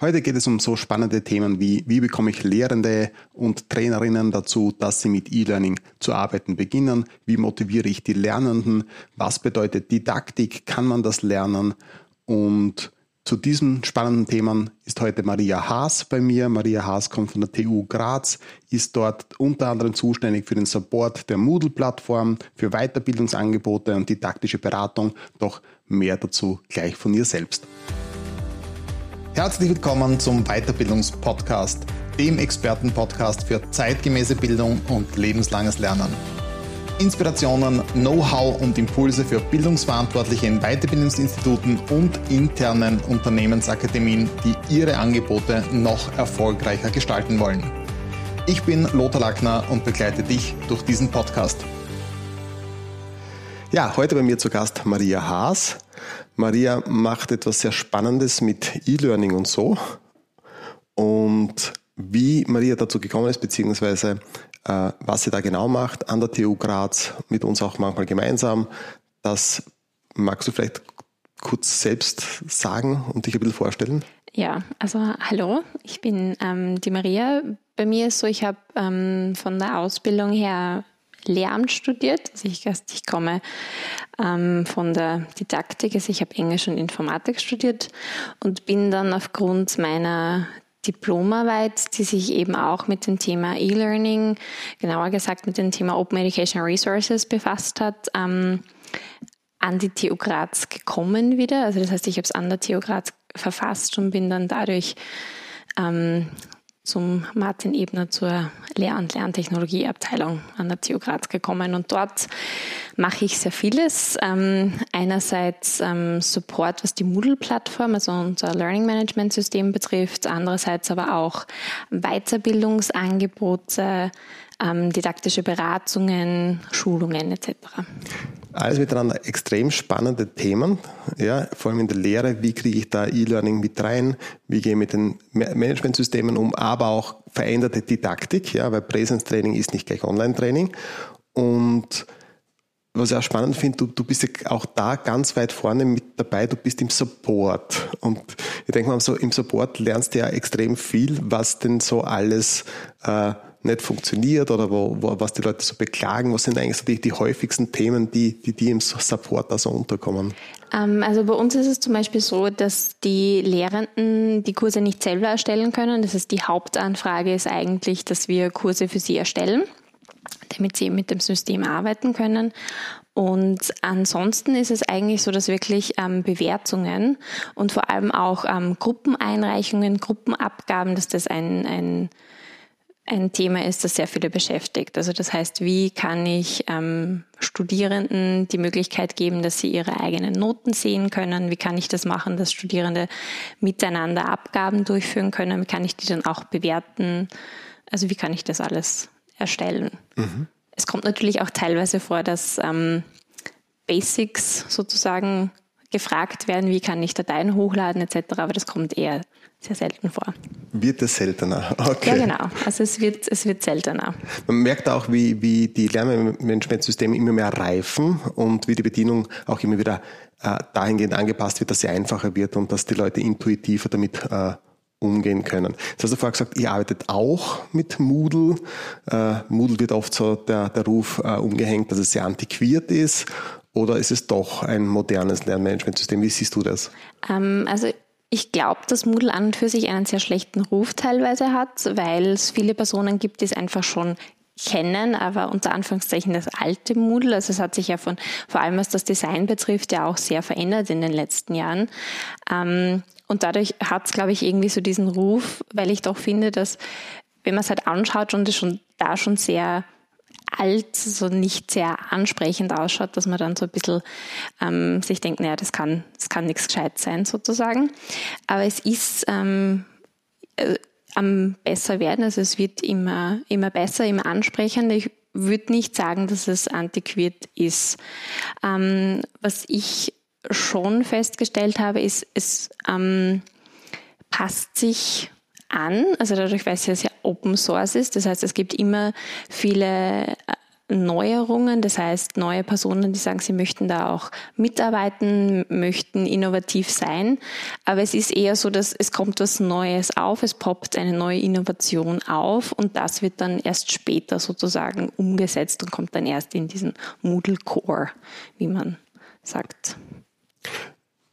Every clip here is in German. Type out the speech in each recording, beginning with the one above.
Heute geht es um so spannende Themen wie, wie bekomme ich Lehrende und Trainerinnen dazu, dass sie mit E-Learning zu arbeiten beginnen, wie motiviere ich die Lernenden, was bedeutet Didaktik, kann man das lernen und zu diesen spannenden Themen ist heute Maria Haas bei mir. Maria Haas kommt von der TU Graz, ist dort unter anderem zuständig für den Support der Moodle-Plattform, für Weiterbildungsangebote und didaktische Beratung. Doch mehr dazu gleich von ihr selbst. Herzlich willkommen zum Weiterbildungspodcast, dem Expertenpodcast für zeitgemäße Bildung und lebenslanges Lernen. Inspirationen, Know-how und Impulse für Bildungsverantwortliche in Weiterbildungsinstituten und internen Unternehmensakademien, die ihre Angebote noch erfolgreicher gestalten wollen. Ich bin Lothar Lackner und begleite dich durch diesen Podcast. Ja, heute bei mir zu Gast Maria Haas. Maria macht etwas sehr Spannendes mit E-Learning und so. Und wie Maria dazu gekommen ist, beziehungsweise äh, was sie da genau macht an der TU Graz, mit uns auch manchmal gemeinsam. Das magst du vielleicht kurz selbst sagen und dich ein bisschen vorstellen? Ja, also hallo, ich bin ähm, die Maria. Bei mir ist so, ich habe ähm, von der Ausbildung her Lehramt studiert. Also ich, ich komme ähm, von der Didaktik, also ich habe Englisch und Informatik studiert und bin dann aufgrund meiner Diplomarbeit, die sich eben auch mit dem Thema E-Learning, genauer gesagt mit dem Thema Open Education Resources befasst hat, ähm, an die TU Graz gekommen wieder. Also das heißt, ich habe es an der TU Graz verfasst und bin dann dadurch ähm, zum Martin Ebner zur Lehr- und Lerntechnologieabteilung an der TU Graz gekommen und dort mache ich sehr vieles. Ähm, einerseits ähm, Support, was die Moodle-Plattform, also unser Learning Management System betrifft, andererseits aber auch Weiterbildungsangebote, ähm, didaktische Beratungen, Schulungen etc. Alles miteinander extrem spannende Themen, ja, vor allem in der Lehre, wie kriege ich da E-Learning mit rein, wie gehe ich mit den Managementsystemen um, aber auch veränderte Didaktik, ja, weil Präsenztraining ist nicht gleich Online-Training. Und was ich auch spannend finde, du, du bist ja auch da ganz weit vorne mit dabei, du bist im Support. Und ich denke mal, so im Support lernst du ja extrem viel, was denn so alles äh, nicht funktioniert oder wo, wo, was die Leute so beklagen. Was sind eigentlich so die, die häufigsten Themen, die, die, die im Support da so unterkommen? Ähm, also bei uns ist es zum Beispiel so, dass die Lehrenden die Kurse nicht selber erstellen können. Das heißt, die Hauptanfrage ist eigentlich, dass wir Kurse für sie erstellen damit sie mit dem System arbeiten können. Und ansonsten ist es eigentlich so, dass wirklich ähm, Bewertungen und vor allem auch ähm, Gruppeneinreichungen, Gruppenabgaben, dass das ein, ein, ein Thema ist, das sehr viele beschäftigt. Also das heißt, wie kann ich ähm, Studierenden die Möglichkeit geben, dass sie ihre eigenen Noten sehen können? Wie kann ich das machen, dass Studierende miteinander Abgaben durchführen können? Wie kann ich die dann auch bewerten? Also wie kann ich das alles erstellen. Mhm. Es kommt natürlich auch teilweise vor, dass ähm, Basics sozusagen gefragt werden, wie kann ich Dateien hochladen etc., aber das kommt eher sehr selten vor. Wird es seltener? Okay. Ja, genau. Also es wird, es wird seltener. Man merkt auch, wie, wie die Lernmanagementsysteme immer mehr reifen und wie die Bedienung auch immer wieder äh, dahingehend angepasst wird, dass sie einfacher wird und dass die Leute intuitiver damit äh, umgehen können. Das hast du vorher gesagt, ihr arbeitet auch mit Moodle. Äh, Moodle wird oft so der, der Ruf äh, umgehängt, dass es sehr antiquiert ist. Oder ist es doch ein modernes Lernmanagementsystem? Wie siehst du das? Ähm, also ich glaube, dass Moodle an und für sich einen sehr schlechten Ruf teilweise hat, weil es viele Personen gibt, die es einfach schon kennen, aber unter Anführungszeichen das alte Moodle. Also es hat sich ja von, vor allem was das Design betrifft, ja auch sehr verändert in den letzten Jahren. Ähm, und dadurch hat es, glaube ich, irgendwie so diesen Ruf, weil ich doch finde, dass wenn man es halt anschaut und es schon da schon sehr alt, so nicht sehr ansprechend ausschaut, dass man dann so ein bisschen ähm, sich denkt, naja, das kann, das kann nichts gescheit sein sozusagen. Aber es ist ähm, äh, am besser werden, also es wird immer, immer besser, immer ansprechender. Ich würde nicht sagen, dass es antiquiert ist. Ähm, was ich schon festgestellt habe, ist, es ähm, passt sich an, also dadurch, weil es ja sehr Open Source ist. Das heißt, es gibt immer viele äh, Neuerungen, das heißt neue Personen, die sagen, sie möchten da auch mitarbeiten, möchten innovativ sein. Aber es ist eher so, dass es kommt was Neues auf, es poppt eine neue Innovation auf und das wird dann erst später sozusagen umgesetzt und kommt dann erst in diesen Moodle Core, wie man sagt.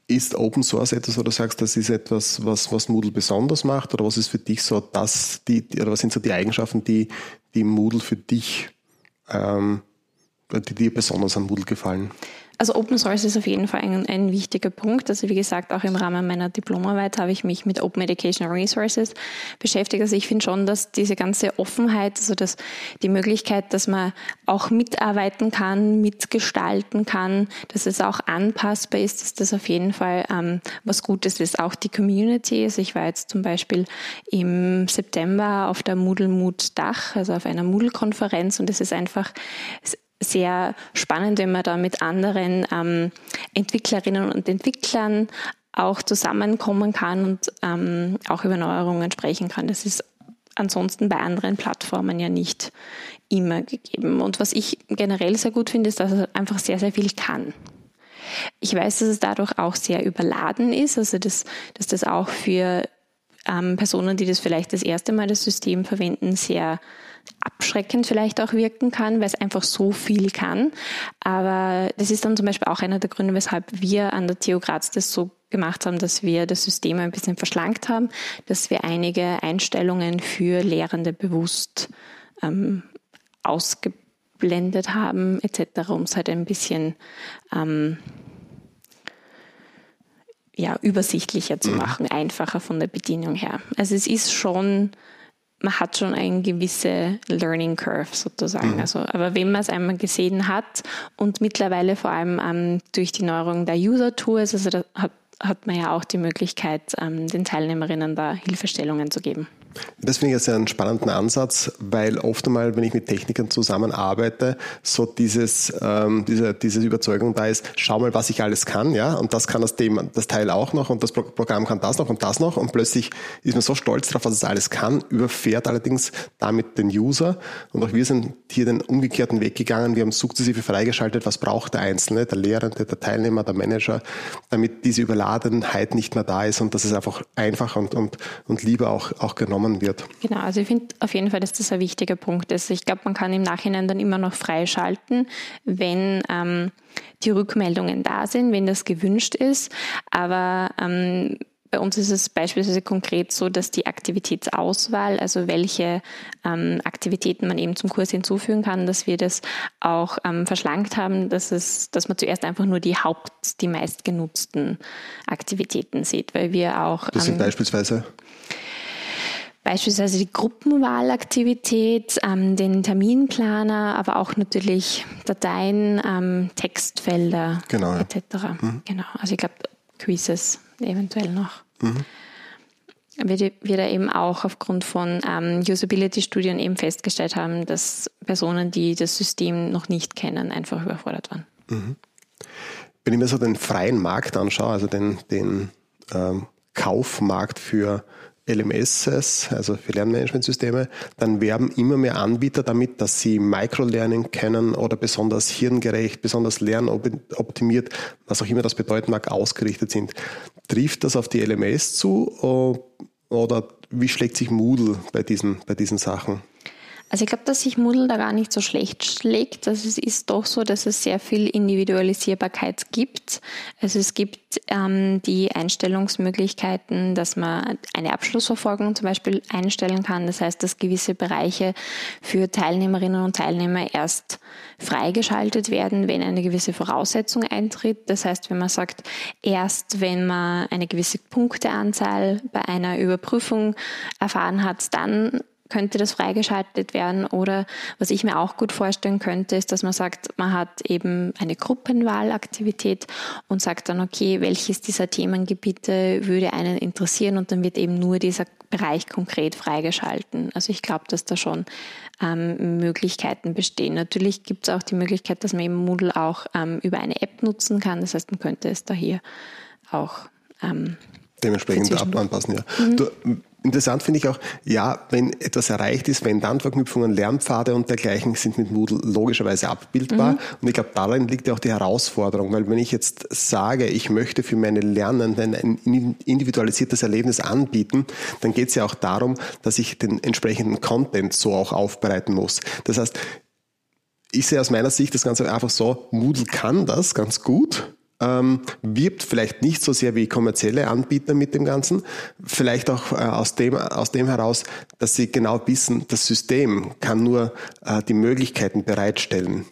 Ist Open Source etwas, wo du sagst, das ist etwas, was, was Moodle besonders macht? Oder was ist für dich so das, die, oder was sind so die Eigenschaften, die, die Moodle für dich, ähm, die dir besonders an Moodle gefallen? Also Open Source ist auf jeden Fall ein, ein, wichtiger Punkt. Also wie gesagt, auch im Rahmen meiner Diplomarbeit habe ich mich mit Open Educational Resources beschäftigt. Also ich finde schon, dass diese ganze Offenheit, also dass die Möglichkeit, dass man auch mitarbeiten kann, mitgestalten kann, dass es auch anpassbar ist, dass das auf jeden Fall ähm, was Gutes ist. Auch die Community. Also ich war jetzt zum Beispiel im September auf der Moodle Mood Dach, also auf einer Moodle-Konferenz und es ist einfach sehr spannend, wenn man da mit anderen ähm, Entwicklerinnen und Entwicklern auch zusammenkommen kann und ähm, auch über Neuerungen sprechen kann. Das ist ansonsten bei anderen Plattformen ja nicht immer gegeben. Und was ich generell sehr gut finde, ist, dass es einfach sehr, sehr viel kann. Ich weiß, dass es dadurch auch sehr überladen ist, also dass, dass das auch für ähm, Personen, die das vielleicht das erste Mal das System verwenden, sehr abschreckend vielleicht auch wirken kann, weil es einfach so viel kann. Aber das ist dann zum Beispiel auch einer der Gründe, weshalb wir an der TU Graz das so gemacht haben, dass wir das System ein bisschen verschlankt haben, dass wir einige Einstellungen für Lehrende bewusst ähm, ausgeblendet haben, etc., um es halt ein bisschen ähm, ja, übersichtlicher zu mhm. machen, einfacher von der Bedienung her. Also es ist schon man hat schon eine gewisse Learning Curve sozusagen. Mhm. Also, aber wenn man es einmal gesehen hat und mittlerweile vor allem ähm, durch die Neuerung der User Tours, also da hat, hat man ja auch die Möglichkeit, ähm, den Teilnehmerinnen da Hilfestellungen zu geben. Das finde ich jetzt einen spannenden Ansatz, weil oft einmal, wenn ich mit Technikern zusammenarbeite, so dieses, ähm, diese, diese Überzeugung da ist, schau mal, was ich alles kann, ja, und das kann das, Thema, das Teil auch noch und das Programm kann das noch und das noch und plötzlich ist man so stolz darauf, was es alles kann, überfährt allerdings damit den User und auch wir sind hier den umgekehrten Weg gegangen, wir haben sukzessive freigeschaltet, was braucht der Einzelne, der Lehrende, der Teilnehmer, der Manager, damit diese Überladenheit nicht mehr da ist und dass es einfach einfach und, und, und lieber auch, auch genommen genommen wird. Genau, also ich finde auf jeden Fall, dass das ein wichtiger Punkt ist. Ich glaube, man kann im Nachhinein dann immer noch freischalten, wenn ähm, die Rückmeldungen da sind, wenn das gewünscht ist. Aber ähm, bei uns ist es beispielsweise konkret so, dass die Aktivitätsauswahl, also welche ähm, Aktivitäten man eben zum Kurs hinzufügen kann, dass wir das auch ähm, verschlankt haben, dass, es, dass man zuerst einfach nur die Haupt-, die meistgenutzten Aktivitäten sieht, weil wir auch. Das sind ähm, beispielsweise? Beispielsweise die Gruppenwahlaktivität, ähm, den Terminplaner, aber auch natürlich Dateien, ähm, Textfelder genau, ja. etc. Mhm. Genau, also ich glaube Quizzes eventuell noch. Mhm. Wir, wir da eben auch aufgrund von ähm, Usability-Studien eben festgestellt haben, dass Personen, die das System noch nicht kennen, einfach überfordert waren. Mhm. Wenn ich mir so den freien Markt anschaue, also den, den ähm, Kaufmarkt für LMSs, also für Lernmanagementsysteme, dann werben immer mehr Anbieter damit, dass sie Microlearning kennen oder besonders hirngerecht, besonders lernoptimiert, was auch immer das bedeuten mag, ausgerichtet sind. Trifft das auf die LMS zu oder wie schlägt sich Moodle bei diesen, bei diesen Sachen? Also ich glaube, dass sich Moodle da gar nicht so schlecht schlägt. Also es ist doch so, dass es sehr viel Individualisierbarkeit gibt. Also es gibt ähm, die Einstellungsmöglichkeiten, dass man eine Abschlussverfolgung zum Beispiel einstellen kann. Das heißt, dass gewisse Bereiche für Teilnehmerinnen und Teilnehmer erst freigeschaltet werden, wenn eine gewisse Voraussetzung eintritt. Das heißt, wenn man sagt, erst wenn man eine gewisse Punkteanzahl bei einer Überprüfung erfahren hat, dann könnte das freigeschaltet werden. Oder was ich mir auch gut vorstellen könnte, ist, dass man sagt, man hat eben eine Gruppenwahlaktivität und sagt dann, okay, welches dieser Themengebiete würde einen interessieren und dann wird eben nur dieser Bereich konkret freigeschalten. Also ich glaube, dass da schon ähm, Möglichkeiten bestehen. Natürlich gibt es auch die Möglichkeit, dass man eben Moodle auch ähm, über eine App nutzen kann. Das heißt, man könnte es da hier auch ähm, dementsprechend anpassen. Ja. Mhm. Du, Interessant finde ich auch, ja, wenn etwas erreicht ist, wenn dann Verknüpfungen, Lernpfade und dergleichen sind mit Moodle logischerweise abbildbar. Mhm. Und ich glaube, darin liegt ja auch die Herausforderung, weil wenn ich jetzt sage, ich möchte für meine Lernenden ein individualisiertes Erlebnis anbieten, dann geht es ja auch darum, dass ich den entsprechenden Content so auch aufbereiten muss. Das heißt, ich sehe aus meiner Sicht das Ganze einfach so, Moodle kann das ganz gut, ähm, wirbt vielleicht nicht so sehr wie kommerzielle Anbieter mit dem Ganzen, vielleicht auch äh, aus, dem, aus dem heraus, dass sie genau wissen, das System kann nur äh, die Möglichkeiten bereitstellen,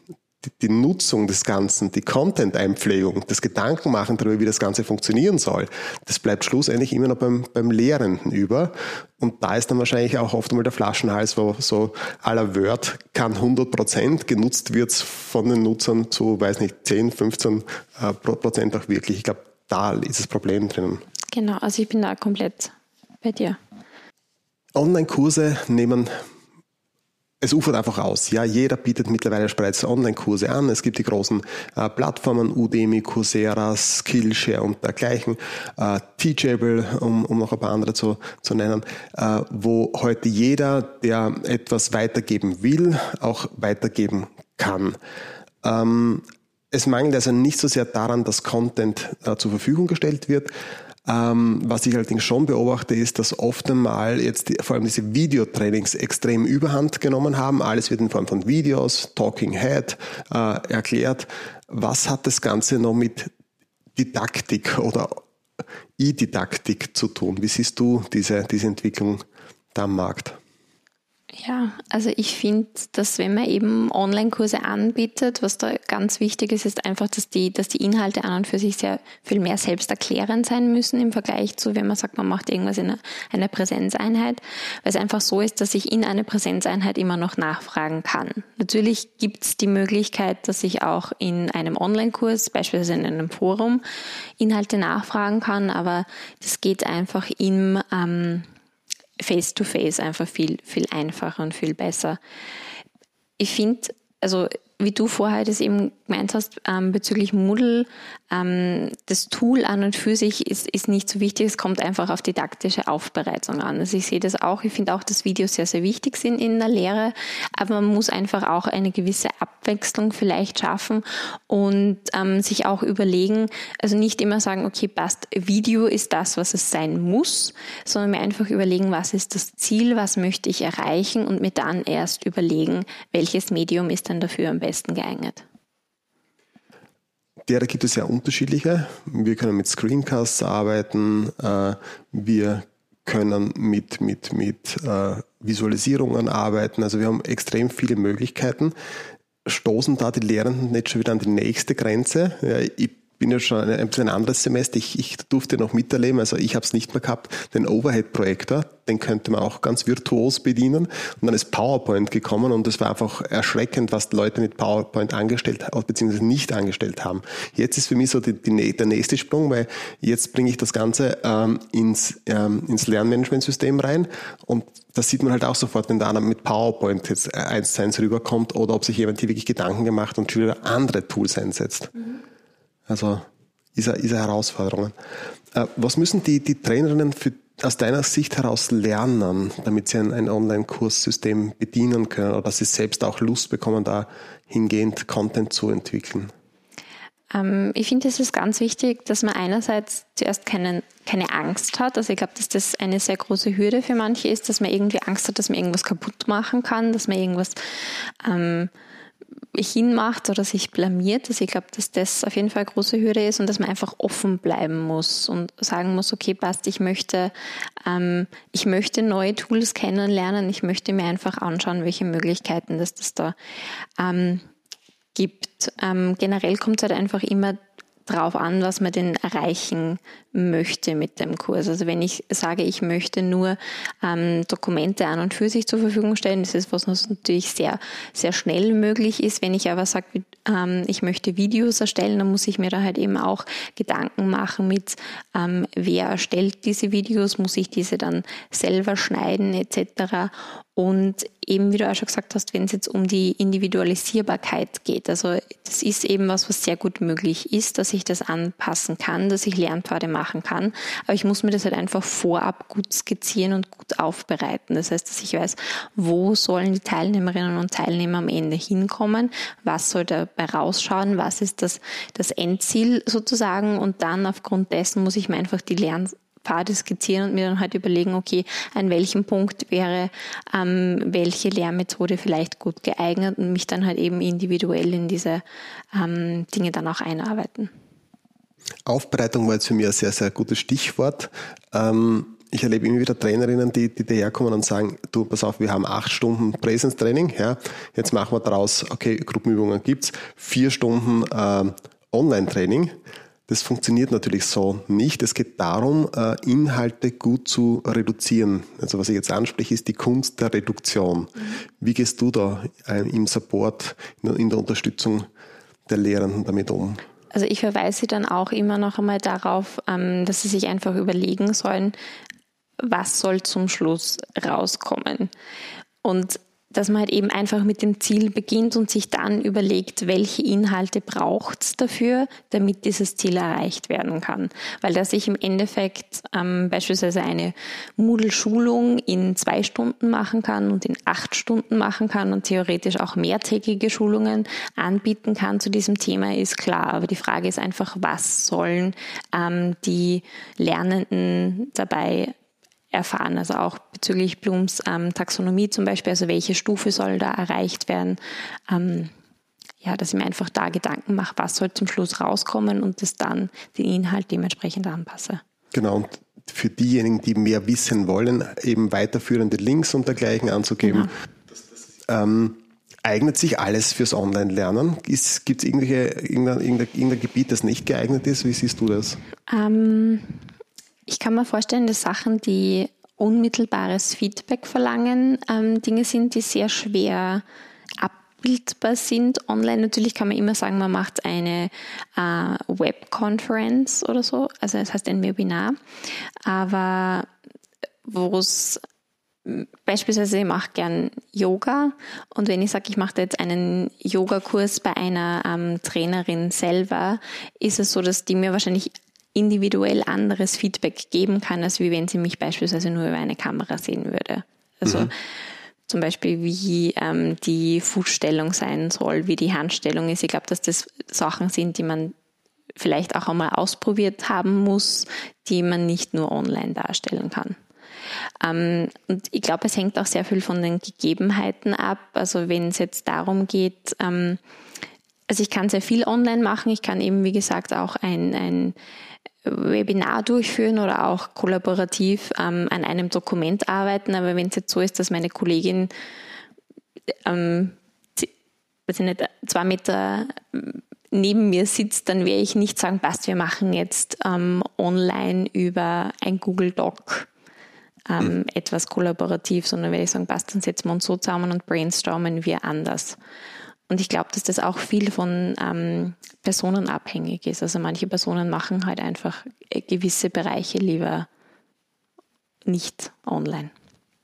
die, die Nutzung des Ganzen, die Content-Einpflegung, das Gedankenmachen darüber, wie das Ganze funktionieren soll, das bleibt schlussendlich immer noch beim, beim Lehrenden über. Und da ist dann wahrscheinlich auch oft einmal der Flaschenhals, wo so aller Word kann 100 Prozent, genutzt wird von den Nutzern zu, weiß nicht, 10, 15 äh, Prozent auch wirklich. Ich glaube, da ist das Problem drinnen. Genau, also ich bin da komplett bei dir. Online-Kurse nehmen es ufert einfach aus. Ja, jeder bietet mittlerweile bereits Online-Kurse an. Es gibt die großen äh, Plattformen Udemy, Coursera, Skillshare und dergleichen, äh, Teachable, um, um noch ein paar andere zu, zu nennen, äh, wo heute jeder, der etwas weitergeben will, auch weitergeben kann. Ähm, es mangelt also nicht so sehr daran, dass Content äh, zur Verfügung gestellt wird, ähm, was ich allerdings schon beobachte, ist, dass oft einmal jetzt die, vor allem diese Videotrainings extrem überhand genommen haben. Alles wird in Form von Videos, Talking Head äh, erklärt. Was hat das Ganze noch mit Didaktik oder E-Didaktik zu tun? Wie siehst du diese, diese Entwicklung da am Markt? Ja, also ich finde, dass wenn man eben Online-Kurse anbietet, was da ganz wichtig ist, ist einfach, dass die, dass die Inhalte an und für sich sehr viel mehr selbsterklärend sein müssen im Vergleich zu, wenn man sagt, man macht irgendwas in einer, einer Präsenzeinheit, weil es einfach so ist, dass ich in einer Präsenzeinheit immer noch nachfragen kann. Natürlich gibt es die Möglichkeit, dass ich auch in einem Online-Kurs, beispielsweise in einem Forum, Inhalte nachfragen kann, aber das geht einfach im ähm, face-to-face einfach viel, viel einfacher und viel besser. Ich finde, also wie du vorher das eben gemeint hast, ähm, bezüglich Moodle, ähm, das Tool an und für sich ist, ist nicht so wichtig, es kommt einfach auf didaktische Aufbereitung an. Also ich sehe das auch, ich finde auch, dass Videos sehr, sehr wichtig sind in der Lehre, aber man muss einfach auch eine gewisse Abwechslung vielleicht schaffen und ähm, sich auch überlegen, also nicht immer sagen, okay, passt, Video ist das, was es sein muss, sondern mir einfach überlegen, was ist das Ziel, was möchte ich erreichen und mir dann erst überlegen, welches Medium ist dann dafür am besten geeignet. Derer gibt es ja unterschiedliche. Wir können mit Screencasts arbeiten, äh, wir können mit, mit, mit äh, Visualisierungen arbeiten. Also wir haben extrem viele Möglichkeiten. Stoßen da die Lehrenden nicht schon wieder an die nächste Grenze? Ich bin ja schon ein, ein anderes Semester. Ich, ich durfte noch miterleben, also ich habe es nicht mehr gehabt, den Overhead-Projektor, den könnte man auch ganz virtuos bedienen. Und dann ist PowerPoint gekommen und es war einfach erschreckend, was Leute mit PowerPoint angestellt bzw. nicht angestellt haben. Jetzt ist für mich so die, die, der nächste Sprung, weil jetzt bringe ich das Ganze ähm, ins, ähm, ins Lernmanagementsystem rein und das sieht man halt auch sofort, wenn da einer mit PowerPoint jetzt eins zu eins rüberkommt oder ob sich jemand hier wirklich Gedanken gemacht und schon andere Tools einsetzt. Mhm. Also diese, diese Herausforderungen. Äh, was müssen die, die Trainerinnen für, aus deiner Sicht heraus lernen, damit sie ein, ein Online-Kurssystem bedienen können oder dass sie selbst auch Lust bekommen, da hingehend Content zu entwickeln? Ähm, ich finde, es ist ganz wichtig, dass man einerseits zuerst keinen, keine Angst hat. Also ich glaube, dass das eine sehr große Hürde für manche ist, dass man irgendwie Angst hat, dass man irgendwas kaputt machen kann, dass man irgendwas ähm, hinmacht oder sich blamiert. Also ich glaube, dass das auf jeden Fall eine große Hürde ist und dass man einfach offen bleiben muss und sagen muss, okay, passt, ich möchte, ähm, ich möchte neue Tools kennenlernen, ich möchte mir einfach anschauen, welche Möglichkeiten das, das da ähm, gibt. Ähm, generell kommt halt einfach immer drauf an, was man denn erreichen möchte mit dem Kurs. Also wenn ich sage, ich möchte nur ähm, Dokumente an und für sich zur Verfügung stellen, das ist was natürlich sehr, sehr schnell möglich ist. Wenn ich aber sage, ähm, ich möchte Videos erstellen, dann muss ich mir da halt eben auch Gedanken machen mit, ähm, wer erstellt diese Videos, muss ich diese dann selber schneiden etc. Und eben, wie du auch schon gesagt hast, wenn es jetzt um die Individualisierbarkeit geht, also das ist eben was, was sehr gut möglich ist, dass ich das anpassen kann, dass ich Lernpfade machen kann. Aber ich muss mir das halt einfach vorab gut skizzieren und gut aufbereiten. Das heißt, dass ich weiß, wo sollen die Teilnehmerinnen und Teilnehmer am Ende hinkommen, was soll dabei rausschauen, was ist das, das Endziel sozusagen und dann aufgrund dessen muss ich mir einfach die Lern Pfade skizzieren und mir dann halt überlegen, okay, an welchem Punkt wäre ähm, welche Lehrmethode vielleicht gut geeignet und mich dann halt eben individuell in diese ähm, Dinge dann auch einarbeiten. Aufbereitung war jetzt für mich ein sehr, sehr gutes Stichwort. Ähm, ich erlebe immer wieder Trainerinnen, die, die daherkommen und sagen, du, pass auf, wir haben acht Stunden Präsenztraining, ja, jetzt machen wir daraus, okay, Gruppenübungen gibt's, vier Stunden äh, Online-Training. Das funktioniert natürlich so nicht. Es geht darum, äh, Inhalte gut zu reduzieren. Also was ich jetzt anspreche, ist die Kunst der Reduktion. Wie gehst du da äh, im Support, in der Unterstützung der Lehrenden damit um? Also ich verweise sie dann auch immer noch einmal darauf, ähm, dass sie sich einfach überlegen sollen, was soll zum Schluss rauskommen. Und dass man halt eben einfach mit dem Ziel beginnt und sich dann überlegt, welche Inhalte braucht es dafür, damit dieses Ziel erreicht werden kann. Weil dass ich im Endeffekt ähm, beispielsweise eine Moodle-Schulung in zwei Stunden machen kann und in acht Stunden machen kann und theoretisch auch mehrtägige Schulungen anbieten kann zu diesem Thema, ist klar. Aber die Frage ist einfach, was sollen ähm, die Lernenden dabei erfahren. Also auch bezüglich Blums ähm, Taxonomie zum Beispiel, also welche Stufe soll da erreicht werden. Ähm, ja, dass ich mir einfach da Gedanken mache, was soll zum Schluss rauskommen und das dann den Inhalt dementsprechend anpasse. Genau, und für diejenigen, die mehr wissen wollen, eben weiterführende Links und dergleichen anzugeben. Genau. Ähm, eignet sich alles fürs Online-Lernen? Gibt es irgendwelche, irgendein, irgendein, irgendein, Gebiet, das nicht geeignet ist? Wie siehst du das? Ähm, ich kann mir vorstellen, dass Sachen, die unmittelbares Feedback verlangen, ähm, Dinge sind, die sehr schwer abbildbar sind. Online natürlich kann man immer sagen, man macht eine äh, Webconference oder so, also das heißt ein Webinar, aber wo es Beispielsweise, ich mache gern Yoga und wenn ich sage, ich mache jetzt einen Yogakurs bei einer ähm, Trainerin selber, ist es so, dass die mir wahrscheinlich individuell anderes Feedback geben kann, als wie wenn sie mich beispielsweise nur über eine Kamera sehen würde. Also mhm. zum Beispiel, wie ähm, die Fußstellung sein soll, wie die Handstellung ist. Ich glaube, dass das Sachen sind, die man vielleicht auch einmal ausprobiert haben muss, die man nicht nur online darstellen kann. Ähm, und ich glaube, es hängt auch sehr viel von den Gegebenheiten ab. Also wenn es jetzt darum geht, ähm, also ich kann sehr viel online machen. Ich kann eben, wie gesagt, auch ein, ein Webinar durchführen oder auch kollaborativ ähm, an einem Dokument arbeiten. Aber wenn es jetzt so ist, dass meine Kollegin ähm, weiß ich nicht, zwei Meter neben mir sitzt, dann werde ich nicht sagen, passt, wir machen jetzt ähm, online über ein Google Doc ähm, mhm. etwas kollaborativ, sondern werde ich sagen, passt, dann setzen wir uns so zusammen und brainstormen wir anders. Und ich glaube, dass das auch viel von ähm, Personen abhängig ist. Also manche Personen machen halt einfach äh, gewisse Bereiche lieber nicht online.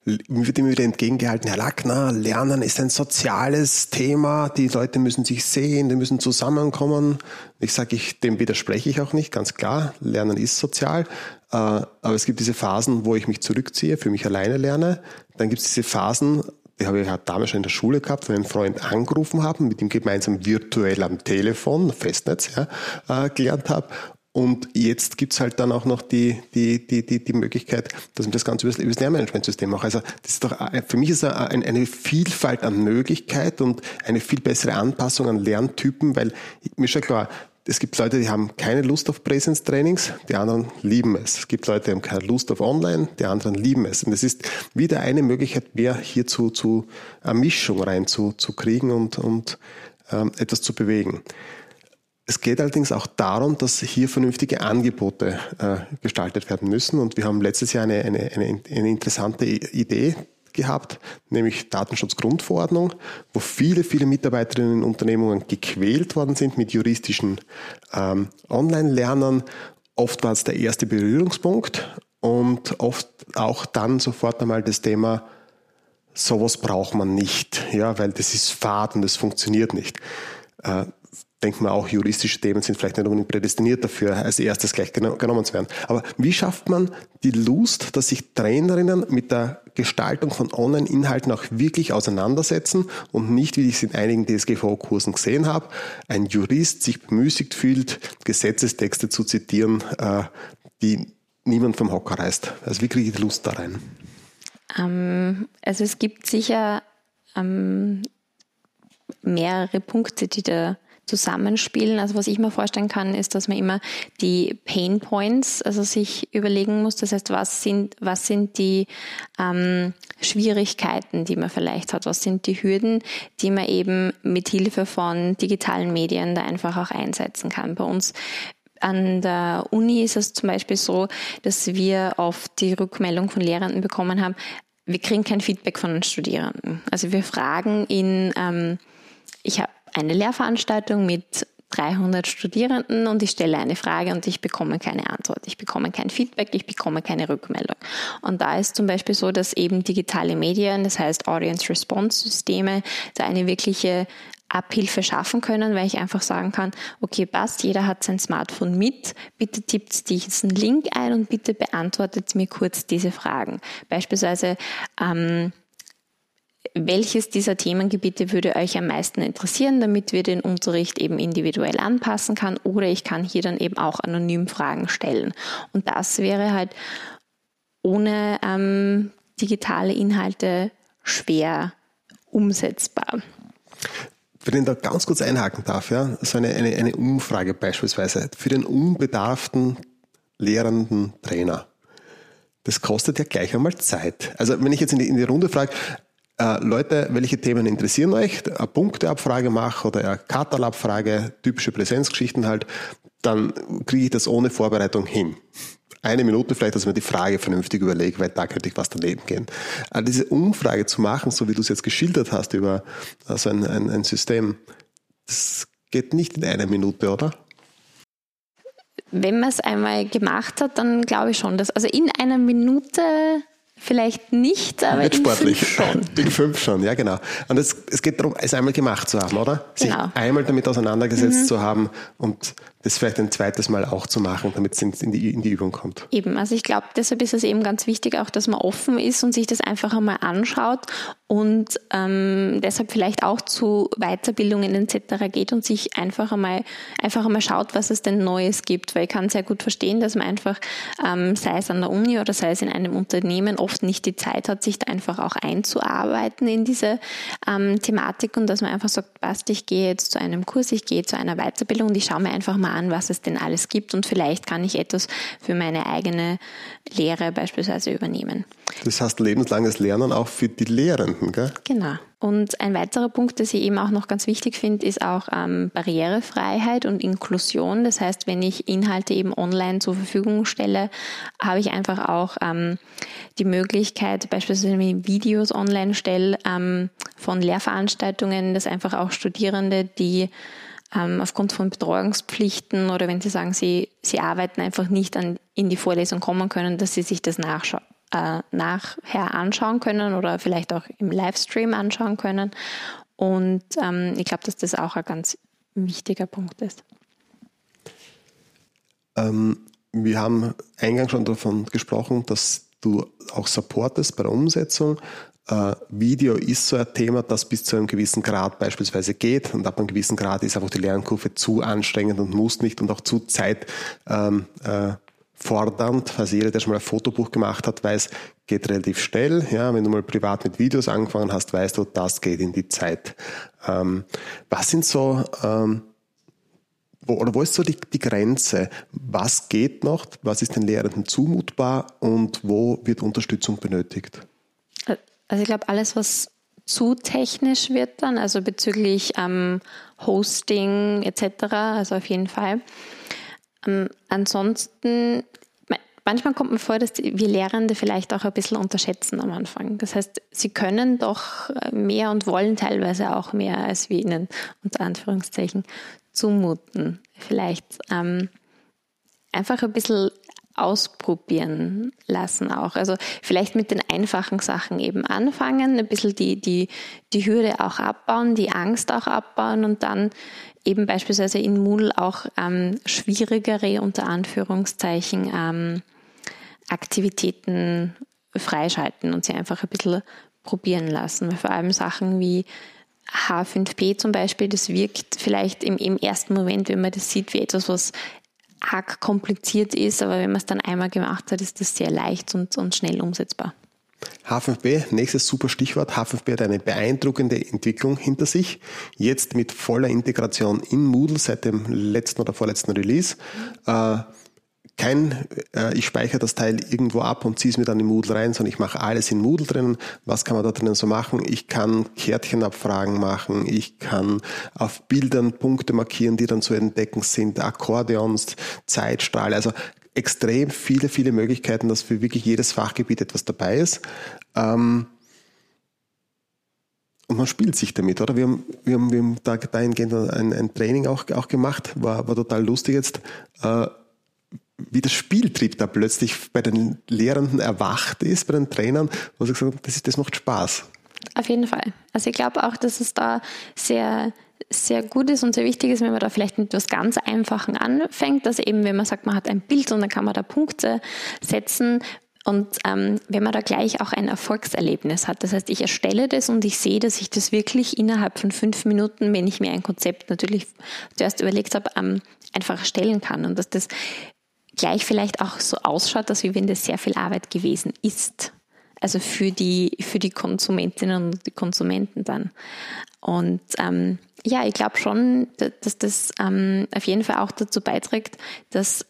Mir wird immer wieder entgegengehalten, Herr Lackner, Lernen ist ein soziales Thema, die Leute müssen sich sehen, die müssen zusammenkommen. Ich sage, ich, dem widerspreche ich auch nicht, ganz klar, Lernen ist sozial, äh, aber es gibt diese Phasen, wo ich mich zurückziehe, für mich alleine lerne. Dann gibt es diese Phasen, die habe ich halt damals schon in der Schule gehabt, wenn einen Freund angerufen haben, mit ihm gemeinsam virtuell am Telefon, Festnetz, ja, äh, gelernt habe. Und jetzt gibt's halt dann auch noch die, die, die, die, die Möglichkeit, dass man das Ganze über das Lehrmanagementsystem macht. Also das ist doch für mich ist eine, eine Vielfalt an Möglichkeit und eine viel bessere Anpassung an Lerntypen, weil mir ist schon klar, es gibt Leute, die haben keine Lust auf Präsenztrainings, die anderen lieben es. Es gibt Leute, die haben keine Lust auf Online, die anderen lieben es. Und es ist wieder eine Möglichkeit mehr, hier zu, eine Mischung rein zu, und, und ähm, etwas zu bewegen. Es geht allerdings auch darum, dass hier vernünftige Angebote äh, gestaltet werden müssen. Und wir haben letztes Jahr eine, eine, eine, eine interessante Idee gehabt, nämlich Datenschutzgrundverordnung, wo viele, viele Mitarbeiterinnen in Unternehmungen gequält worden sind mit juristischen ähm, Online-Lernern. Oft war es der erste Berührungspunkt und oft auch dann sofort einmal das Thema sowas braucht man nicht, ja, weil das ist und das funktioniert nicht. Äh, denkt man auch, juristische Themen sind vielleicht nicht unbedingt prädestiniert dafür, als erstes gleich genommen zu werden. Aber wie schafft man die Lust, dass sich Trainerinnen mit der Gestaltung von Online-Inhalten auch wirklich auseinandersetzen und nicht, wie ich es in einigen DSGV-Kursen gesehen habe, ein Jurist sich bemüßigt fühlt, Gesetzestexte zu zitieren, äh, die niemand vom Hocker reißt. Also wie kriege ich die Lust da rein? Ähm, also es gibt sicher ähm, mehrere Punkte, die da zusammenspielen. Also was ich mir vorstellen kann, ist, dass man immer die Pain Points, also sich überlegen muss. Das heißt, was sind, was sind die ähm, Schwierigkeiten, die man vielleicht hat? Was sind die Hürden, die man eben mit Hilfe von digitalen Medien da einfach auch einsetzen kann? Bei uns an der Uni ist es zum Beispiel so, dass wir oft die Rückmeldung von Lehrenden bekommen haben, wir kriegen kein Feedback von den Studierenden. Also wir fragen in, ähm, ich habe eine Lehrveranstaltung mit 300 Studierenden und ich stelle eine Frage und ich bekomme keine Antwort. Ich bekomme kein Feedback, ich bekomme keine Rückmeldung. Und da ist zum Beispiel so, dass eben digitale Medien, das heißt Audience Response Systeme, da eine wirkliche Abhilfe schaffen können, weil ich einfach sagen kann, okay, passt, jeder hat sein Smartphone mit, bitte tippt diesen Link ein und bitte beantwortet mir kurz diese Fragen. Beispielsweise, ähm, welches dieser Themengebiete würde euch am meisten interessieren, damit wir den Unterricht eben individuell anpassen kann oder ich kann hier dann eben auch anonym Fragen stellen. Und das wäre halt ohne ähm, digitale Inhalte schwer umsetzbar. Wenn ich da ganz kurz einhaken darf, ja, so eine, eine, eine Umfrage beispielsweise für den unbedarften lehrenden Trainer. Das kostet ja gleich einmal Zeit. Also wenn ich jetzt in die, in die Runde frage, äh, Leute, welche Themen interessieren euch? Eine Punkteabfrage mache oder eine Katalabfrage, typische Präsenzgeschichten halt, dann kriege ich das ohne Vorbereitung hin. Eine Minute vielleicht, dass ich mir die Frage vernünftig überlege, weil da könnte ich was daneben gehen. Aber diese Umfrage zu machen, so wie du es jetzt geschildert hast über also ein, ein, ein System, das geht nicht in einer Minute, oder? Wenn man es einmal gemacht hat, dann glaube ich schon, dass also in einer Minute Vielleicht nicht, aber nicht sportlich. schon. In fünf schon, ja genau. Und es, es geht darum, es einmal gemacht zu haben, oder? Sich genau. einmal damit auseinandergesetzt mhm. zu haben und das vielleicht ein zweites Mal auch zu machen, damit es in die, in die Übung kommt. Eben, also ich glaube, deshalb ist es eben ganz wichtig auch, dass man offen ist und sich das einfach einmal anschaut und ähm, deshalb vielleicht auch zu Weiterbildungen etc. geht und sich einfach einmal, einfach einmal schaut, was es denn Neues gibt, weil ich kann sehr gut verstehen, dass man einfach, ähm, sei es an der Uni oder sei es in einem Unternehmen, oft nicht die Zeit hat, sich da einfach auch einzuarbeiten in diese ähm, Thematik und dass man einfach sagt, passt, ich gehe jetzt zu einem Kurs, ich gehe zu einer Weiterbildung und ich schaue mir einfach mal an, was es denn alles gibt und vielleicht kann ich etwas für meine eigene Lehre beispielsweise übernehmen. Das heißt lebenslanges Lernen auch für die Lehrenden, gell? Genau. Und ein weiterer Punkt, das ich eben auch noch ganz wichtig finde, ist auch ähm, Barrierefreiheit und Inklusion. Das heißt, wenn ich Inhalte eben online zur Verfügung stelle, habe ich einfach auch ähm, die Möglichkeit, beispielsweise wenn ich Videos online stelle ähm, von Lehrveranstaltungen, dass einfach auch Studierende, die ähm, aufgrund von Betreuungspflichten oder wenn sie sagen, sie, sie arbeiten einfach nicht an, in die Vorlesung kommen können, dass sie sich das äh, nachher anschauen können oder vielleicht auch im Livestream anschauen können. Und ähm, ich glaube, dass das auch ein ganz wichtiger Punkt ist. Ähm, wir haben eingangs schon davon gesprochen, dass du auch supportest bei der Umsetzung. Äh, Video ist so ein Thema, das bis zu einem gewissen Grad beispielsweise geht und ab einem gewissen Grad ist einfach die Lernkurve zu anstrengend und muss nicht und auch zu Zeit ähm, äh. Also jeder, der schon mal ein Fotobuch gemacht hat, weiß, geht relativ schnell. Ja, wenn du mal privat mit Videos angefangen hast, weißt du, das geht in die Zeit. Ähm, was sind so ähm, wo, oder wo ist so die, die Grenze? Was geht noch? Was ist den Lehrenden zumutbar und wo wird Unterstützung benötigt? Also ich glaube, alles, was zu technisch wird dann, also bezüglich ähm, Hosting etc., also auf jeden Fall. Ähm, ansonsten, manchmal kommt mir vor, dass wir Lehrende vielleicht auch ein bisschen unterschätzen am Anfang. Das heißt, sie können doch äh, mehr und wollen teilweise auch mehr, als wir ihnen unter Anführungszeichen zumuten. Vielleicht ähm, einfach ein bisschen ausprobieren lassen auch. Also vielleicht mit den einfachen Sachen eben anfangen, ein bisschen die, die, die Hürde auch abbauen, die Angst auch abbauen und dann eben beispielsweise in Moodle auch ähm, schwierigere, unter Anführungszeichen, ähm, Aktivitäten freischalten und sie einfach ein bisschen probieren lassen. Vor allem Sachen wie H5P zum Beispiel, das wirkt vielleicht im, im ersten Moment, wenn man das sieht, wie etwas, was arg kompliziert ist, aber wenn man es dann einmal gemacht hat, ist das sehr leicht und, und schnell umsetzbar. H5P, nächstes super Stichwort. H5P hat eine beeindruckende Entwicklung hinter sich. Jetzt mit voller Integration in Moodle seit dem letzten oder vorletzten Release. Äh, kein, äh, ich speichere das Teil irgendwo ab und ziehe es mir dann in Moodle rein, sondern ich mache alles in Moodle drin. Was kann man da drinnen so machen? Ich kann Kärtchenabfragen machen, ich kann auf Bildern Punkte markieren, die dann zu entdecken sind, Akkordeons, Zeitstrahl, also extrem viele, viele Möglichkeiten, dass für wirklich jedes Fachgebiet etwas dabei ist. Ähm, und man spielt sich damit, oder? Wir haben, wir haben, wir haben da dahingehend ein, ein Training auch, auch gemacht, war, war total lustig jetzt. Äh, wie der Spieltrieb da plötzlich bei den Lehrenden erwacht ist, bei den Trainern, wo sie gesagt haben, das, das macht Spaß. Auf jeden Fall. Also ich glaube auch, dass es da sehr, sehr gut ist und sehr wichtig ist, wenn man da vielleicht mit etwas ganz Einfachen anfängt, dass eben, wenn man sagt, man hat ein Bild und dann kann man da Punkte setzen, und ähm, wenn man da gleich auch ein Erfolgserlebnis hat, das heißt, ich erstelle das und ich sehe, dass ich das wirklich innerhalb von fünf Minuten, wenn ich mir ein Konzept natürlich zuerst überlegt habe, ähm, einfach erstellen kann und dass das gleich vielleicht auch so ausschaut, dass wie wenn das sehr viel Arbeit gewesen ist. Also für die, für die Konsumentinnen und die Konsumenten dann. Und ähm, ja, ich glaube schon, dass das ähm, auf jeden Fall auch dazu beiträgt, dass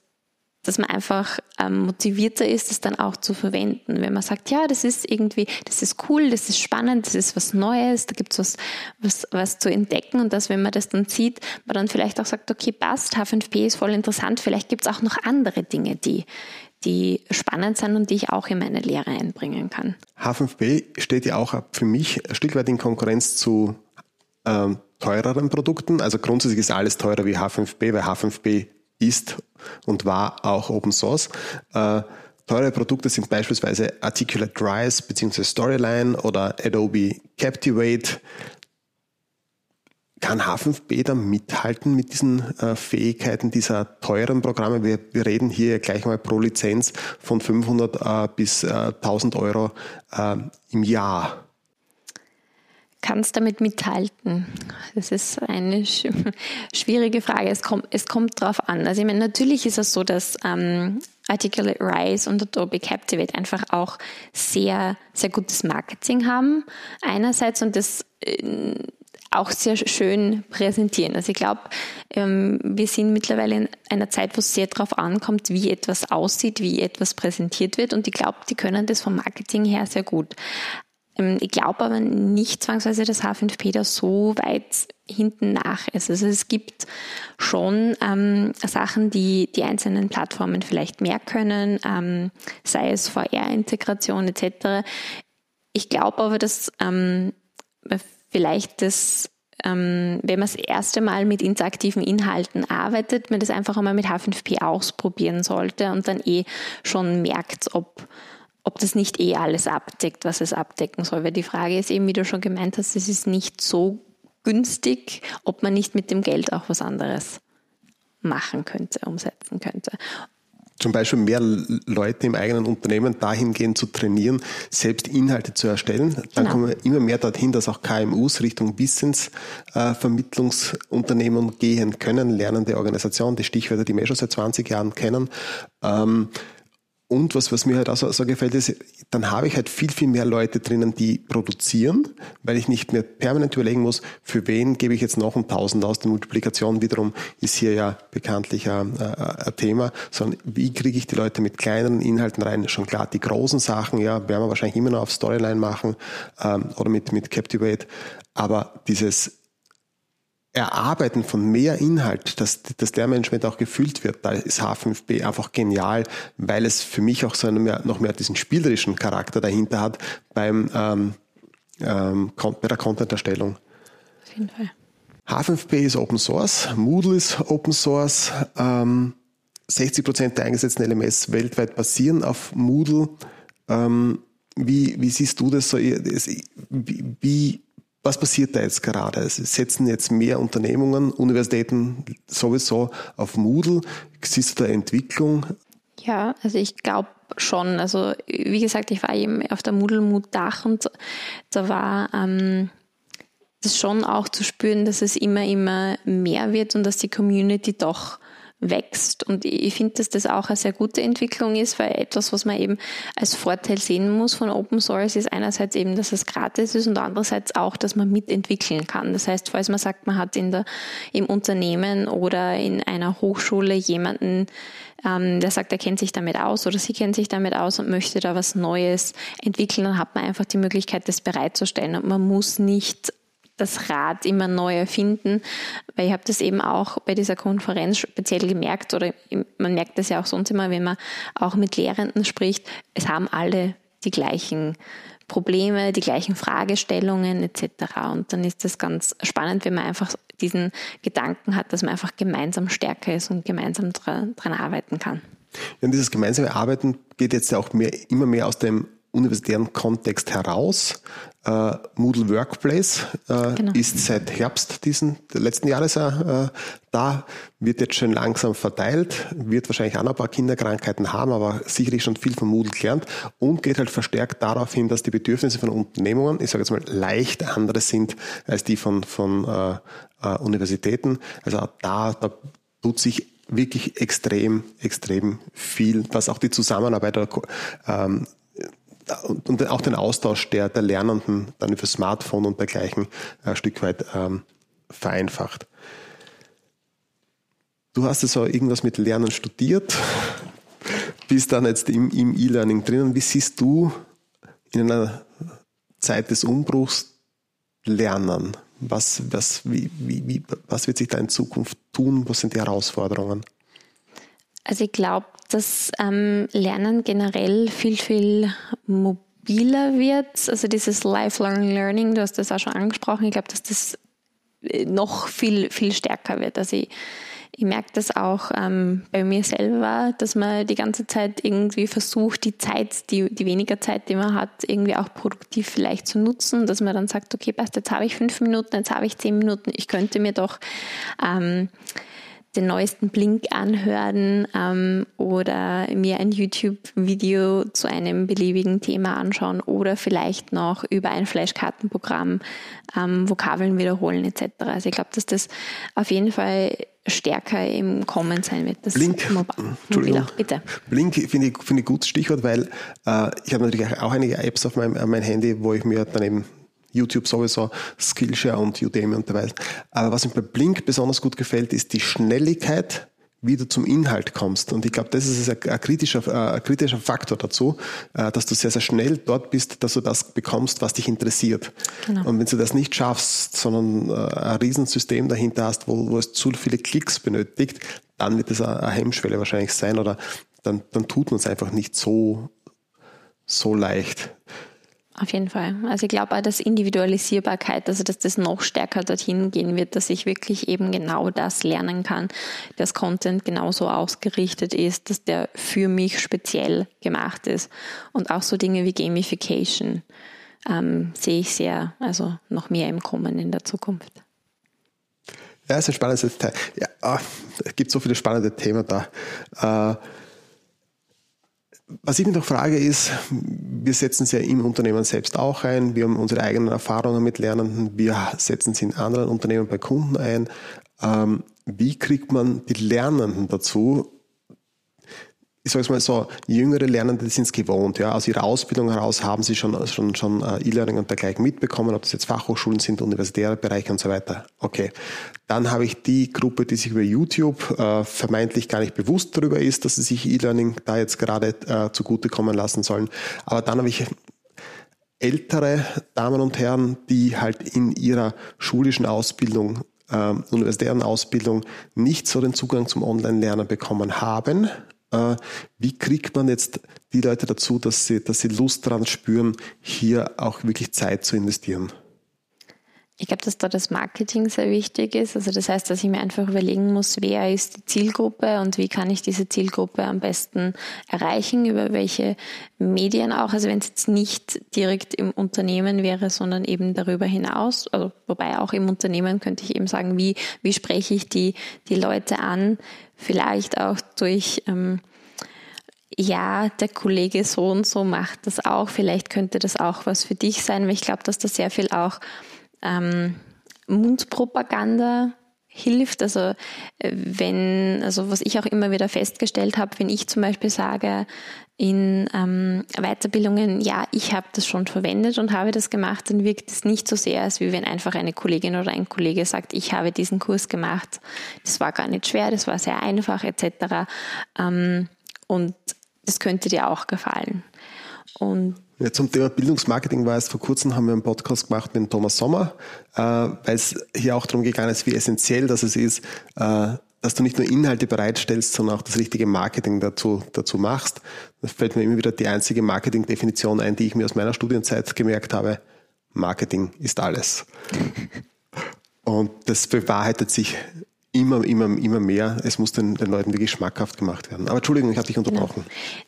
dass man einfach ähm, motivierter ist, es dann auch zu verwenden. Wenn man sagt, ja, das ist irgendwie, das ist cool, das ist spannend, das ist was Neues, da gibt es was, was, was zu entdecken und dass, wenn man das dann sieht, man dann vielleicht auch sagt, okay, passt, H5P ist voll interessant, vielleicht gibt es auch noch andere Dinge, die, die spannend sind und die ich auch in meine Lehre einbringen kann. H5P steht ja auch für mich ein Stück weit in Konkurrenz zu ähm, teureren Produkten. Also grundsätzlich ist alles teurer wie H5P, weil H5P ist und war auch Open Source. Äh, teure Produkte sind beispielsweise Articulate Rise bzw. Storyline oder Adobe Captivate. Kann H5P da mithalten mit diesen äh, Fähigkeiten dieser teuren Programme? Wir, wir, reden hier gleich mal pro Lizenz von 500 äh, bis 1000 äh, Euro äh, im Jahr kannst damit mithalten? Das ist eine schwierige Frage. Es kommt, es kommt drauf an. Also ich meine, natürlich ist es so, dass ähm, Articulate Rise und Adobe Captivate einfach auch sehr, sehr gutes Marketing haben. Einerseits und das äh, auch sehr schön präsentieren. Also ich glaube, ähm, wir sind mittlerweile in einer Zeit, wo es sehr darauf ankommt, wie etwas aussieht, wie etwas präsentiert wird. Und ich glaube, die können das vom Marketing her sehr gut. Ähm, ich glaube aber nicht zwangsweise, dass H5P da so weit hinten nach ist. Also es gibt schon ähm, Sachen, die die einzelnen Plattformen vielleicht mehr können, ähm, sei es VR-Integration etc. Ich glaube aber, dass ähm, vielleicht das ähm, wenn man das erste Mal mit interaktiven Inhalten arbeitet, man das einfach einmal mit H5P ausprobieren sollte und dann eh schon merkt, ob ob das nicht eh alles abdeckt, was es abdecken soll. Weil die Frage ist eben, wie du schon gemeint hast, es ist nicht so günstig, ob man nicht mit dem Geld auch was anderes machen könnte, umsetzen könnte. Zum Beispiel mehr Leute im eigenen Unternehmen dahingehend zu trainieren, selbst Inhalte zu erstellen. Dann genau. kommen wir immer mehr dorthin, dass auch KMUs Richtung Wissensvermittlungsunternehmen gehen können, lernende Organisationen, die Stichwörter, die wir schon seit 20 Jahren kennen. Ähm, und was, was mir halt auch so, so gefällt, ist, dann habe ich halt viel, viel mehr Leute drinnen, die produzieren, weil ich nicht mehr permanent überlegen muss, für wen gebe ich jetzt noch ein Tausend aus. Die Multiplikation wiederum ist hier ja bekanntlich ein, ein Thema, sondern wie kriege ich die Leute mit kleineren Inhalten rein? Schon klar, die großen Sachen, ja, werden wir wahrscheinlich immer noch auf Storyline machen ähm, oder mit, mit Captivate. Aber dieses Erarbeiten von mehr Inhalt, dass das Lehrmanagement auch gefüllt wird, da ist H5B einfach genial, weil es für mich auch so mehr, noch mehr diesen spielerischen Charakter dahinter hat beim ähm, ähm, bei der Content-Erstellung. Auf jeden Fall. H5P ist Open Source, Moodle ist Open Source. Ähm, 60 Prozent der eingesetzten LMS weltweit basieren auf Moodle. Ähm, wie, wie siehst du das so? Wie, wie, was passiert da jetzt gerade? Es setzen jetzt mehr Unternehmungen, Universitäten sowieso auf Moodle. Siehst du da Entwicklung? Ja, also ich glaube schon. Also wie gesagt, ich war eben auf der Moodle Mood Dach und da war ähm, das schon auch zu spüren, dass es immer, immer mehr wird und dass die Community doch wächst. Und ich finde, dass das auch eine sehr gute Entwicklung ist, weil etwas, was man eben als Vorteil sehen muss von Open Source, ist einerseits eben, dass es gratis ist und andererseits auch, dass man mitentwickeln kann. Das heißt, falls man sagt, man hat in der, im Unternehmen oder in einer Hochschule jemanden, ähm, der sagt, er kennt sich damit aus oder sie kennt sich damit aus und möchte da was Neues entwickeln, dann hat man einfach die Möglichkeit, das bereitzustellen. Und man muss nicht das Rad immer neu erfinden, weil ich habe das eben auch bei dieser Konferenz speziell gemerkt oder man merkt das ja auch sonst immer, wenn man auch mit Lehrenden spricht, es haben alle die gleichen Probleme, die gleichen Fragestellungen etc. Und dann ist das ganz spannend, wenn man einfach diesen Gedanken hat, dass man einfach gemeinsam stärker ist und gemeinsam dran arbeiten kann. Ja, und dieses gemeinsame Arbeiten geht jetzt ja auch mehr, immer mehr aus dem universitären Kontext heraus. Uh, Moodle Workplace uh, genau. ist seit Herbst diesen letzten Jahres uh, da, wird jetzt schon langsam verteilt, wird wahrscheinlich auch noch ein paar Kinderkrankheiten haben, aber sicherlich schon viel von Moodle gelernt und geht halt verstärkt darauf hin, dass die Bedürfnisse von Unternehmungen, ich sage jetzt mal, leicht andere sind als die von, von Universitäten. Also da, da tut sich wirklich extrem, extrem viel, was auch die Zusammenarbeit ähm, und, und auch den Austausch der, der Lernenden dann über Smartphone und dergleichen ein Stück weit ähm, vereinfacht. Du hast also irgendwas mit Lernen studiert, bist dann jetzt im, im E-Learning drinnen. Wie siehst du in einer Zeit des Umbruchs Lernen? Was, was, wie, wie, wie, was wird sich da in Zukunft tun? Was sind die Herausforderungen? Also ich glaube, dass ähm, Lernen generell viel, viel mobiler wird. Also dieses Lifelong Learning, du hast das auch schon angesprochen. Ich glaube, dass das äh, noch viel, viel stärker wird. Also ich, ich merke das auch ähm, bei mir selber, dass man die ganze Zeit irgendwie versucht, die Zeit, die, die weniger Zeit, die man hat, irgendwie auch produktiv vielleicht zu nutzen, dass man dann sagt, okay, passt, jetzt habe ich fünf Minuten, jetzt habe ich zehn Minuten, ich könnte mir doch ähm, den neuesten Blink anhören ähm, oder mir ein YouTube-Video zu einem beliebigen Thema anschauen oder vielleicht noch über ein Flashkartenprogramm ähm, Vokabeln wiederholen etc. Also ich glaube, dass das auf jeden Fall stärker im Kommen sein wird. Das Blink, Entschuldigung. bitte. Blink finde ich, finde ich gutes Stichwort, weil äh, ich habe natürlich auch einige Apps auf meinem, auf meinem Handy, wo ich mir dann eben YouTube sowieso, Skillshare und Udemy und derweil. Aber was mir bei Blink besonders gut gefällt, ist die Schnelligkeit, wie du zum Inhalt kommst. Und ich glaube, das ist ein, ein, kritischer, ein kritischer Faktor dazu, äh, dass du sehr, sehr schnell dort bist, dass du das bekommst, was dich interessiert. Genau. Und wenn du das nicht schaffst, sondern äh, ein Riesensystem dahinter hast, wo, wo es zu viele Klicks benötigt, dann wird das eine Hemmschwelle wahrscheinlich sein oder dann, dann tut man es einfach nicht so, so leicht. Auf jeden Fall. Also ich glaube auch, dass Individualisierbarkeit, also dass das noch stärker dorthin gehen wird, dass ich wirklich eben genau das lernen kann, dass Content genauso ausgerichtet ist, dass der für mich speziell gemacht ist. Und auch so Dinge wie Gamification ähm, sehe ich sehr, also noch mehr im Kommen in der Zukunft. Ja, ist ein spannendes Teil. Ja, oh, es gibt so viele spannende Themen da. Äh, was ich mich noch frage ist, wir setzen es ja im Unternehmen selbst auch ein, wir haben unsere eigenen Erfahrungen mit Lernenden, wir setzen sie in anderen Unternehmen bei Kunden ein. Ähm, wie kriegt man die Lernenden dazu, ich sage es mal so, jüngere Lernende sind es gewohnt. Ja. Aus ihrer Ausbildung heraus haben sie schon, schon, schon äh, E-Learning und dergleichen mitbekommen, ob das jetzt Fachhochschulen sind, universitäre Bereiche und so weiter. Okay. Dann habe ich die Gruppe, die sich über YouTube äh, vermeintlich gar nicht bewusst darüber ist, dass sie sich E-Learning da jetzt gerade äh, zugutekommen lassen sollen. Aber dann habe ich ältere Damen und Herren, die halt in ihrer schulischen Ausbildung, äh, universitären Ausbildung nicht so den Zugang zum Online-Lernen bekommen haben wie kriegt man jetzt die Leute dazu, dass sie, dass sie Lust daran spüren, hier auch wirklich Zeit zu investieren? Ich glaube, dass da das Marketing sehr wichtig ist. Also das heißt, dass ich mir einfach überlegen muss, wer ist die Zielgruppe und wie kann ich diese Zielgruppe am besten erreichen, über welche Medien auch. Also wenn es jetzt nicht direkt im Unternehmen wäre, sondern eben darüber hinaus. Also wobei auch im Unternehmen könnte ich eben sagen, wie, wie spreche ich die, die Leute an? Vielleicht auch durch ähm, ja, der Kollege so und so macht das auch. Vielleicht könnte das auch was für dich sein, weil ich glaube, dass da sehr viel auch ähm, Mundpropaganda hilft. Also äh, wenn, also was ich auch immer wieder festgestellt habe, wenn ich zum Beispiel sage in ähm, Weiterbildungen, ja, ich habe das schon verwendet und habe das gemacht, dann wirkt es nicht so sehr, als wie wenn einfach eine Kollegin oder ein Kollege sagt, ich habe diesen Kurs gemacht, das war gar nicht schwer, das war sehr einfach etc. Ähm, und das könnte dir auch gefallen. Und ja, zum Thema Bildungsmarketing war es vor kurzem, haben wir einen Podcast gemacht mit Thomas Sommer, äh, weil es hier auch darum gegangen ist, wie essentiell das ist, äh, dass du nicht nur Inhalte bereitstellst, sondern auch das richtige Marketing dazu, dazu machst. Da fällt mir immer wieder die einzige Marketing-Definition ein, die ich mir aus meiner Studienzeit gemerkt habe. Marketing ist alles. Und das bewahrheitet sich immer, immer, immer mehr. Es muss den, den Leuten wirklich schmackhaft gemacht werden. Aber Entschuldigung, ich habe dich genau. unterbrochen.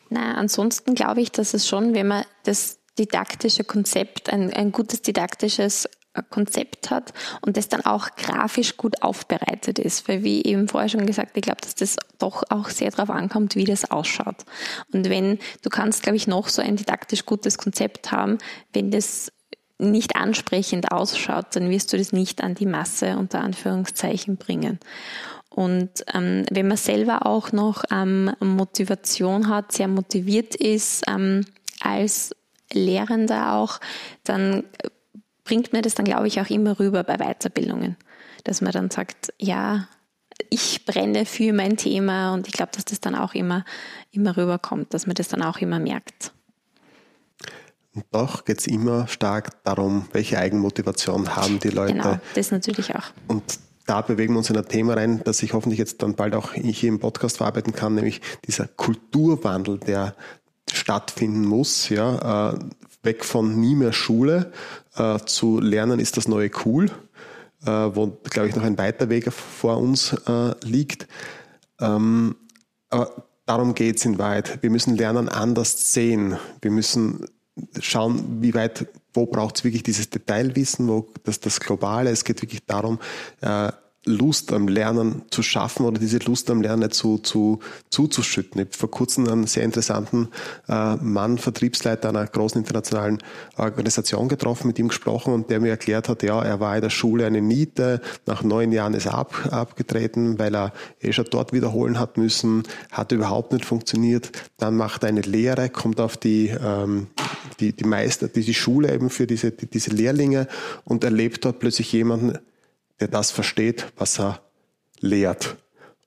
Genau. Na, ansonsten glaube ich, dass es schon, wenn man das didaktische Konzept, ein, ein gutes didaktisches äh, Konzept hat und das dann auch grafisch gut aufbereitet ist. Weil wie eben vorher schon gesagt, ich glaube, dass das doch auch sehr darauf ankommt, wie das ausschaut. Und wenn, du kannst, glaube ich, noch so ein didaktisch gutes Konzept haben, wenn das nicht ansprechend ausschaut, dann wirst du das nicht an die Masse unter Anführungszeichen bringen. Und ähm, wenn man selber auch noch ähm, Motivation hat, sehr motiviert ist ähm, als Lehrender auch, dann bringt mir das dann, glaube ich, auch immer rüber bei Weiterbildungen, dass man dann sagt, ja, ich brenne für mein Thema und ich glaube, dass das dann auch immer, immer rüberkommt, dass man das dann auch immer merkt. Und doch geht es immer stark darum, welche Eigenmotivation haben die Leute. Genau, das natürlich auch. Und da bewegen wir uns in ein Thema rein, das ich hoffentlich jetzt dann bald auch hier im Podcast verarbeiten kann, nämlich dieser Kulturwandel, der stattfinden muss, ja, äh, weg von nie mehr Schule äh, zu lernen ist das neue cool, äh, wo, glaube ich, noch ein weiter Weg vor uns liegt. Ähm, aber darum geht es in Wahrheit. Wir müssen lernen, anders sehen. Wir müssen schauen, wie weit, wo braucht es wirklich dieses Detailwissen, wo das, das Globale, es geht wirklich darum, äh, Lust am Lernen zu schaffen oder diese Lust am Lernen zu, zu, zuzuschütten. Ich habe vor kurzem einen sehr interessanten äh, Mann, Vertriebsleiter einer großen internationalen Organisation getroffen, mit ihm gesprochen und der mir erklärt hat, ja, er war in der Schule eine Niete, nach neun Jahren ist er ab, abgetreten, weil er eh schon dort wiederholen hat müssen, hat überhaupt nicht funktioniert. Dann macht er eine Lehre, kommt auf die, ähm, die, die Meister, die, die Schule eben für diese, die, diese Lehrlinge und erlebt dort plötzlich jemanden, der das versteht, was er lehrt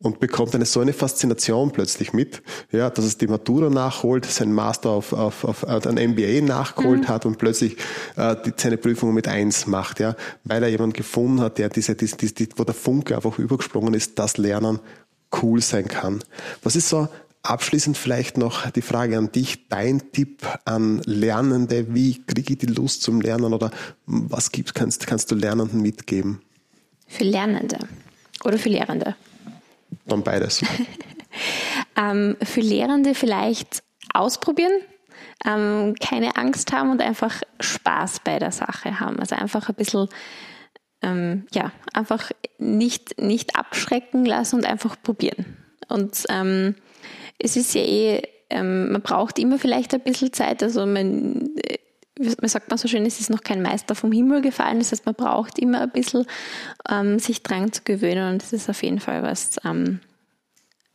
und bekommt eine so eine Faszination plötzlich mit, ja, dass es die Matura nachholt, sein Master auf, auf, auf ein MBA nachgeholt mhm. hat und plötzlich äh, die, seine Prüfung mit eins macht, ja, weil er jemanden gefunden hat, der diese, diese, diese, wo der Funke einfach übergesprungen ist, dass Lernen cool sein kann. Was ist so abschließend vielleicht noch die Frage an dich, dein Tipp an Lernende, wie kriege ich die Lust zum Lernen oder was gibt's, kannst, kannst du Lernenden mitgeben? Für Lernende oder für Lehrende? Dann beides. ähm, für Lehrende vielleicht ausprobieren, ähm, keine Angst haben und einfach Spaß bei der Sache haben. Also einfach ein bisschen, ähm, ja, einfach nicht, nicht abschrecken lassen und einfach probieren. Und ähm, es ist ja eh, ähm, man braucht immer vielleicht ein bisschen Zeit. Also man, man sagt man so schön, es ist noch kein Meister vom Himmel gefallen. Das heißt, man braucht immer ein bisschen, ähm, sich dran zu gewöhnen und das ist auf jeden Fall was, ähm,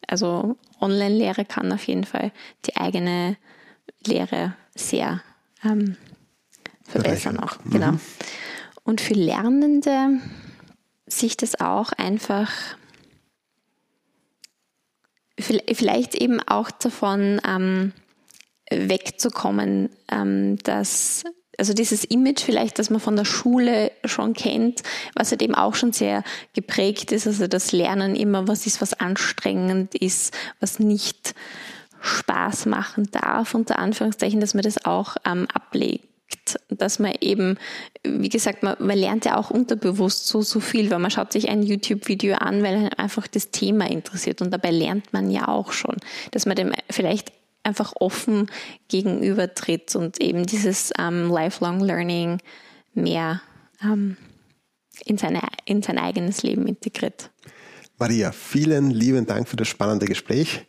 also Online-Lehre kann auf jeden Fall die eigene Lehre sehr ähm, verbessern auch. Mhm. Genau. Und für Lernende sich das auch einfach vielleicht eben auch davon ähm, wegzukommen, ähm, dass also dieses Image vielleicht, das man von der Schule schon kennt, was halt eben auch schon sehr geprägt ist, also das Lernen immer was ist, was anstrengend ist, was nicht Spaß machen darf, unter Anführungszeichen, dass man das auch ähm, ablegt. Dass man eben, wie gesagt, man, man lernt ja auch unterbewusst so, so viel, weil man schaut sich ein YouTube-Video an, weil einfach das Thema interessiert und dabei lernt man ja auch schon, dass man dem vielleicht einfach offen gegenübertritt und eben dieses ähm, Lifelong Learning mehr ähm, in, seine, in sein eigenes Leben integriert. Maria, vielen lieben Dank für das spannende Gespräch.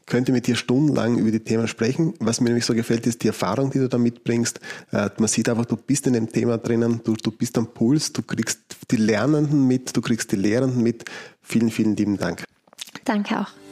Ich könnte mit dir stundenlang über die Themen sprechen. Was mir nämlich so gefällt, ist die Erfahrung, die du da mitbringst. Äh, man sieht einfach, du bist in dem Thema drinnen, du, du bist am Puls, du kriegst die Lernenden mit, du kriegst die Lehrenden mit. Vielen, vielen lieben Dank. Danke auch.